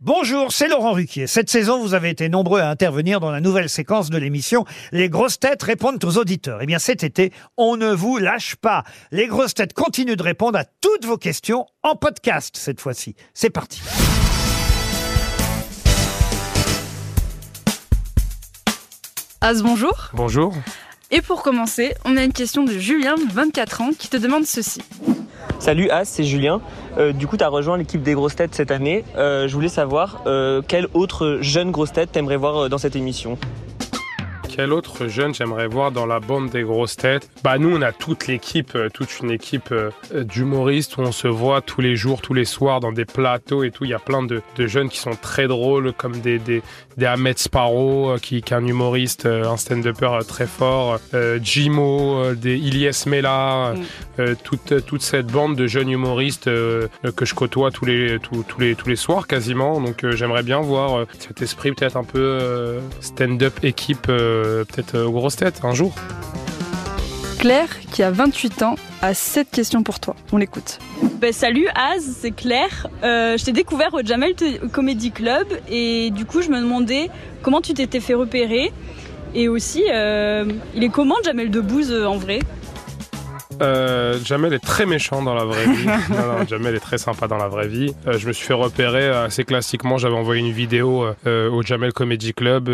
Bonjour, c'est Laurent Ruquier. Cette saison, vous avez été nombreux à intervenir dans la nouvelle séquence de l'émission Les grosses têtes répondent aux auditeurs. Eh bien, cet été, on ne vous lâche pas. Les grosses têtes continuent de répondre à toutes vos questions en podcast cette fois-ci. C'est parti. Az, bonjour. Bonjour. Et pour commencer, on a une question de Julien, 24 ans, qui te demande ceci. Salut As, c'est Julien. Euh, du coup, tu as rejoint l'équipe des grosses têtes cette année. Euh, je voulais savoir euh, quelle autre jeune grosse tête t'aimerais voir euh, dans cette émission? Quel autre jeune j'aimerais voir dans la bande des grosses têtes? Bah nous on a toute l'équipe, euh, toute une équipe euh, d'humoristes où on se voit tous les jours, tous les soirs dans des plateaux et tout. Il y a plein de, de jeunes qui sont très drôles comme des, des, des Ahmed Sparrow euh, qui, qui est un humoriste, euh, un stand-upper euh, très fort, euh, Jimo, euh, des Ilyes Mela, Mm. euh, toute, toute cette bande de jeunes humoristes euh, que je côtoie tous les, tous, tous les, tous les soirs quasiment. Donc euh, j'aimerais bien voir euh, cet esprit peut-être un peu euh, stand-up équipe euh, peut-être euh, aux grosses têtes un jour. Claire, qui a 28 ans, a cette question pour toi. On l'écoute. Ben, salut Az, c'est Claire. Euh, je t'ai découvert au Jamel Comedy Club et du coup je me demandais comment tu t'étais fait repérer et aussi euh, il est comment Jamel Debbouze euh, en vrai? Euh, Jamel est très méchant dans la vraie vie. non, non, Jamel est très sympa dans la vraie vie. Euh, je me suis fait repérer euh, assez classiquement. J'avais envoyé une vidéo euh, au Jamel Comedy Club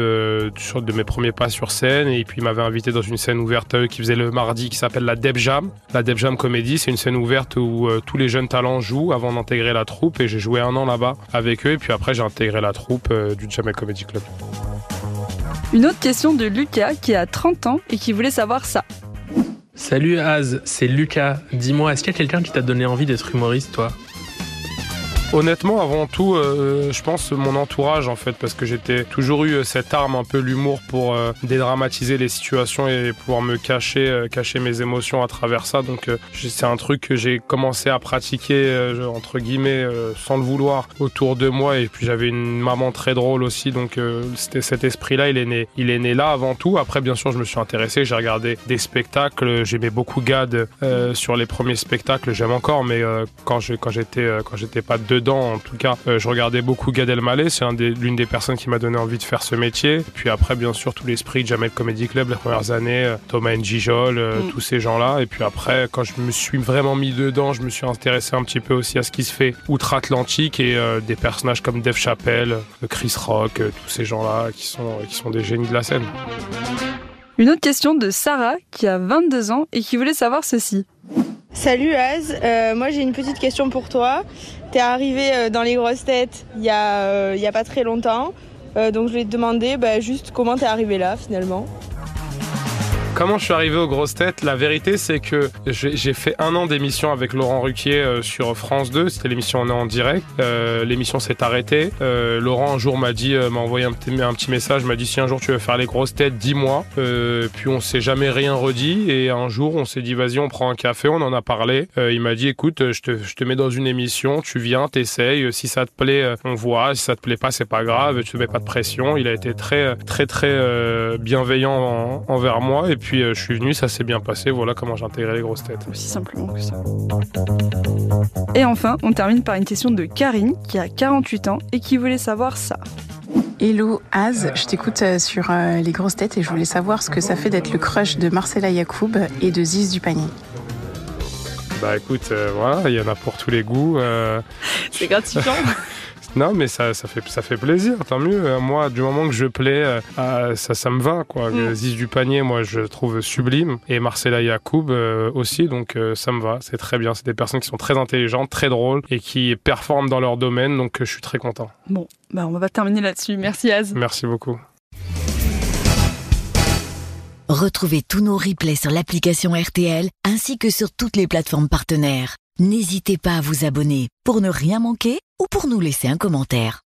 sur, de mes premiers pas sur scène. Et puis, il m'avait invité dans une scène ouverte qui faisait le mardi qui s'appelle la Deb Jam. La Deb Jam Comedy, c'est une scène ouverte où tous les jeunes talents jouent avant d'intégrer la troupe. Et j'ai joué un an là-bas avec eux. Et puis après, j'ai intégré la troupe du Jamel Comedy Club. Une autre question de Lucas, qui a 30 ans et qui voulait savoir ça. Salut Az, c'est Lucas. Dis-moi, est-ce qu'il y a quelqu'un qui t'a donné envie d'être humoriste, toi? Honnêtement, avant tout, euh, je pense mon entourage en fait, parce que j'étais toujours eu euh, cette arme, un peu l'humour pour euh, dédramatiser les situations et pouvoir me cacher, cacher mes émotions à travers ça. Donc c'est un truc que j'ai commencé à pratiquer entre guillemets sans le vouloir autour de moi. Et puis j'avais une maman très drôle aussi, donc c'était cet esprit-là, il est né, il est né là avant tout. Après, bien sûr, je me suis intéressé, j'ai regardé des spectacles, j'aimais beaucoup Gad sur les premiers spectacles, j'aime encore, mais quand j'étais quand j'étais pas dedans, en tout cas, euh, je regardais beaucoup Gad Elmaleh. C'est un l'une des personnes qui m'a donné envie de faire ce métier. Et puis après, bien sûr, tout l'esprit de Jamel Comedy Club les premières années, euh, Thomas Njijol, euh, Mm. tous ces gens-là. Et puis après, quand je me suis vraiment mis dedans, je me suis intéressé un petit peu aussi à ce qui se fait outre-Atlantique et euh, des personnages comme Dave Chappelle, euh, Chris Rock, euh, tous ces gens-là qui sont qui sont des génies de la scène. Une autre question de Sarah, qui a 22 ans et qui voulait savoir ceci. Salut Az, Euh, moi j'ai une petite question pour toi. T'es arrivé euh, dans les grosses têtes il y, a, euh, y a pas très longtemps, donc je voulais te demander bah, juste comment t'es arrivé là finalement? Comment je suis arrivé aux grosses têtes La vérité, c'est que j'ai fait un an d'émission avec Laurent Ruquier euh, sur France 2. C'était l'émission On est en direct. Euh, l'émission s'est arrêtée. Euh, Laurent, un jour, m'a dit, m'a envoyé un petit, message, m'a dit si un jour tu veux faire les grosses têtes, dis-moi. Puis on s'est jamais rien redit. Et un jour, on s'est dit vas-y, on prend un café. On en a parlé. Il m'a dit écoute, je te, je te mets dans une émission. Tu viens, t'essayes. Si ça te plaît, on voit. Si ça te plaît pas, c'est pas grave. Tu te mets pas de pression. Il a été très, très, très bienveillant en- envers moi. Et puis euh, je suis venu, ça s'est bien passé. Voilà comment j'ai intégré les grosses têtes. Aussi simplement que ça. Et enfin, on termine par une question de Karine, qui a 48 ans et qui voulait savoir ça. Hello Az, je t'écoute euh, sur euh, les grosses têtes et je voulais savoir ce que ça fait d'être le crush de Marcella Yacoub et de Ziz du panier. Bah écoute, euh, voilà, il y en a pour tous les goûts. euh, C'est gratifiant. non, mais ça, ça, fait, ça fait plaisir, tant mieux. Euh, Moi, du moment que je plais, euh, euh, ça, ça me va. Quoi. Mm. Ziz du panier, moi, je trouve sublime. Et Marcella Yacoub euh, aussi, donc euh, ça me va. C'est très bien. C'est des personnes qui sont très intelligentes, très drôles et qui performent dans leur domaine, donc euh, je suis très content. Bon, bah on va terminer là-dessus. Merci Az. Merci beaucoup. Retrouvez tous nos replays sur l'application RTL ainsi que sur toutes les plateformes partenaires. N'hésitez pas à vous abonner pour ne rien manquer ou pour nous laisser un commentaire.